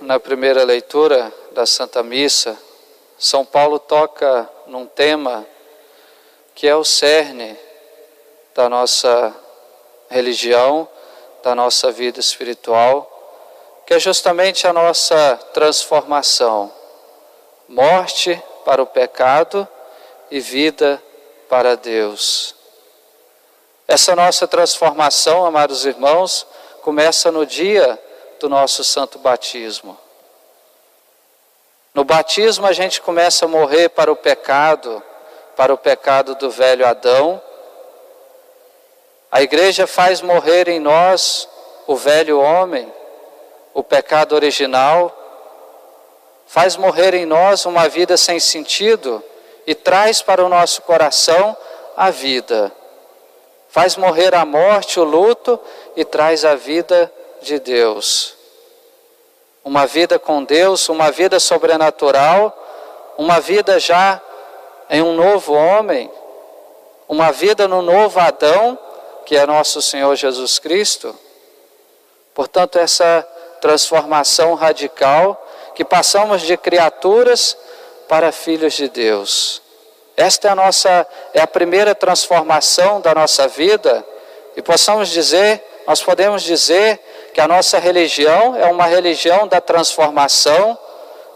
Na primeira leitura da Santa Missa, São Paulo toca num tema que é o cerne da nossa religião, da nossa vida espiritual, que é justamente a nossa transformação. Morte para o pecado e vida para Deus. Essa nossa transformação, amados irmãos, começa no dia do nosso santo batismo. No batismo a gente começa a morrer para o pecado, para o pecado do velho Adão. A igreja faz morrer em nós o velho homem, o pecado original, faz morrer em nós uma vida sem sentido e traz para o nosso coração a vida. Faz morrer a morte, o luto e traz a vida de Deus. Uma vida com Deus, uma vida sobrenatural, uma vida já em um novo homem, uma vida no novo Adão, que é nosso Senhor Jesus Cristo. Portanto, essa transformação radical que passamos de criaturas para filhos de Deus. Esta é a nossa é a primeira transformação da nossa vida e possamos dizer nós podemos dizer que a nossa religião é uma religião da transformação,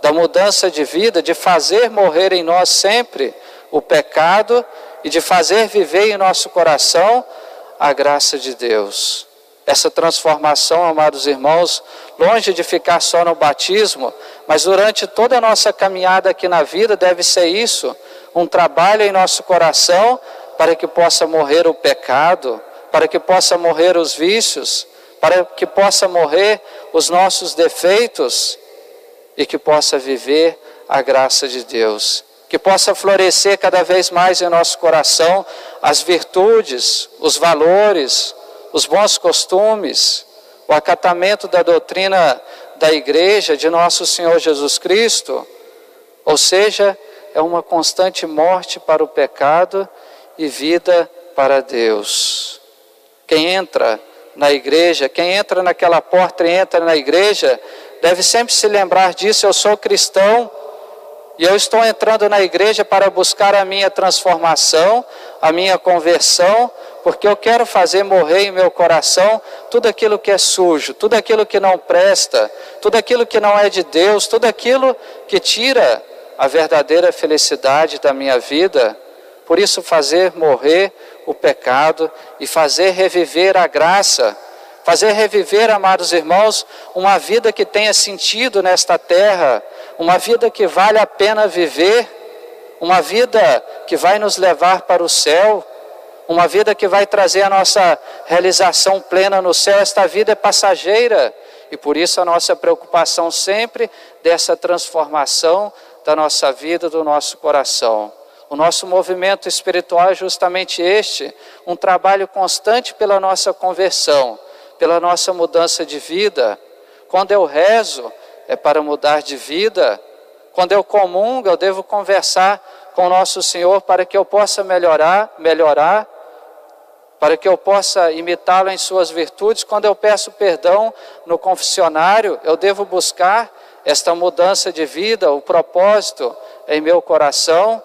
da mudança de vida, de fazer morrer em nós sempre o pecado e de fazer viver em nosso coração a graça de Deus. Essa transformação, amados irmãos, longe de ficar só no batismo, mas durante toda a nossa caminhada aqui na vida, deve ser isso: um trabalho em nosso coração para que possa morrer o pecado, para que possa morrer os vícios, para que possa morrer os nossos defeitos e que possa viver a graça de Deus. Que possa florescer cada vez mais em nosso coração as virtudes, os valores, os bons costumes, o acatamento da doutrina da igreja de nosso Senhor Jesus Cristo. Ou seja, é uma constante morte para o pecado e vida para Deus. Quem entra na igreja, quem entra naquela porta e entra na igreja, deve sempre se lembrar disso. Eu sou cristão e eu estou entrando na igreja para buscar a minha transformação, a minha conversão, porque eu quero fazer morrer em meu coração tudo aquilo que é sujo, tudo aquilo que não presta, tudo aquilo que não é de Deus, tudo aquilo que tira a verdadeira felicidade da minha vida. Por isso, fazer morrer o pecado e fazer reviver a graça, fazer reviver, amados irmãos, uma vida que tenha sentido nesta terra, uma vida que vale a pena viver, uma vida que vai nos levar para o céu, uma vida que vai trazer a nossa realização plena no céu. Esta vida é passageira e por isso a nossa preocupação sempre dessa transformação da nossa vida, do nosso coração. O nosso movimento espiritual é justamente este, um trabalho constante pela nossa conversão, pela nossa mudança de vida. Quando eu rezo, é para mudar de vida. Quando eu comungo, eu devo conversar com o nosso Senhor para que eu possa melhorar, melhorar, para que eu possa imitá-lo em suas virtudes. Quando eu peço perdão no confessionário, eu devo buscar esta mudança de vida, o propósito em meu coração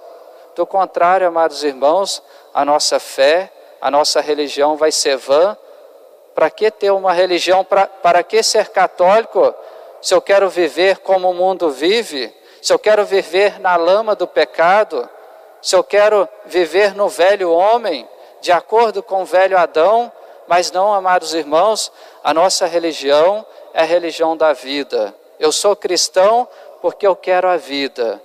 do contrário, amados irmãos, a nossa fé, a nossa religião vai ser vã. Para que ter uma religião? Pra, para que ser católico se eu quero viver como o mundo vive? Se eu quero viver na lama do pecado? Se eu quero viver no velho homem, de acordo com o velho Adão? Mas não, amados irmãos, a nossa religião é a religião da vida. Eu sou cristão porque eu quero a vida.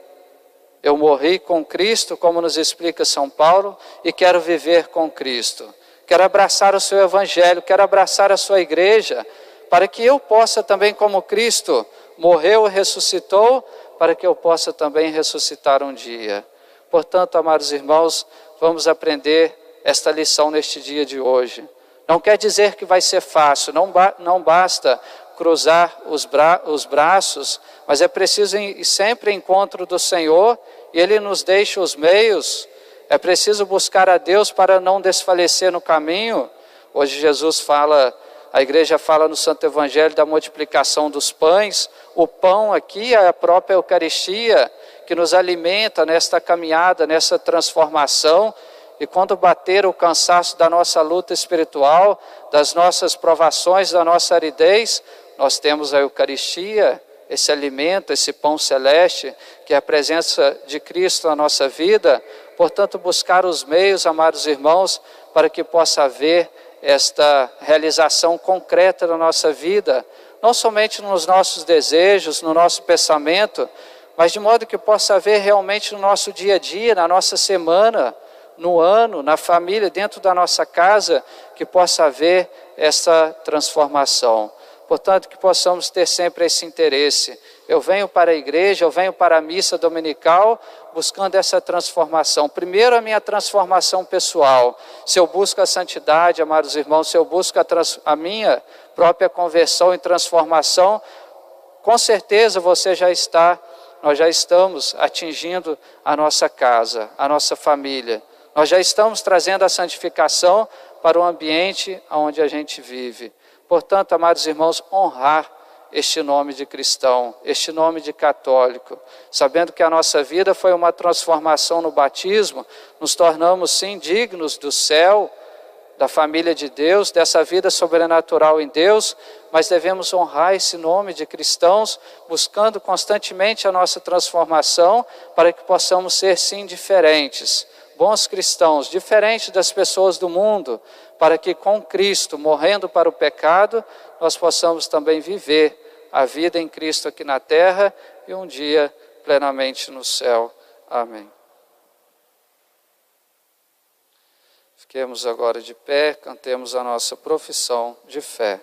Eu morri com Cristo, como nos explica São Paulo, e quero viver com Cristo. Quero abraçar o seu Evangelho, quero abraçar a sua igreja, para que eu possa também, como Cristo morreu e ressuscitou, para que eu possa também ressuscitar um dia. Portanto, amados irmãos, vamos aprender esta lição neste dia de hoje. Não quer dizer que vai ser fácil, não, ba não basta cruzar os, bra os braços, mas é preciso ir sempre em encontro do Senhor e Ele nos deixa os meios. É preciso buscar a Deus para não desfalecer no caminho. Hoje Jesus fala A igreja fala no Santo Evangelho da multiplicação dos pães. O pão aqui é a própria Eucaristia que nos alimenta nesta caminhada, nessa transformação. E quando bater o cansaço da nossa luta espiritual, das nossas provações, da nossa aridez, nós temos a Eucaristia, esse alimento, esse pão celeste, que é a presença de Cristo na nossa vida. Portanto, buscar os meios, amados irmãos, para que possa haver esta realização concreta na nossa vida, não somente nos nossos desejos, no nosso pensamento, mas de modo que possa haver realmente no nosso dia a dia, na nossa semana, no ano, na família, dentro da nossa casa, que possa haver essa transformação. Portanto, que possamos ter sempre esse interesse. Eu venho para a igreja, eu venho para a missa dominical buscando essa transformação. Primeiro, a minha transformação pessoal. Se eu busco a santidade, amados irmãos, se eu busco a, a minha própria conversão e transformação, com certeza você já está, nós já estamos atingindo a nossa casa, a nossa família. Nós já estamos trazendo a santificação para o ambiente onde a gente vive. Portanto, amados irmãos, honrar este nome de cristão, este nome de católico, sabendo que a nossa vida foi uma transformação no batismo, nos tornamos sim dignos do céu, da família de Deus, dessa vida sobrenatural em Deus, mas devemos honrar esse nome de cristãos, buscando constantemente a nossa transformação, para que possamos ser sim diferentes, bons cristãos, diferentes das pessoas do mundo, para que com Cristo, morrendo para o pecado, nós possamos também viver a vida em Cristo aqui na terra e um dia plenamente no céu. Amém. Fiquemos agora de pé, cantemos a nossa profissão de fé.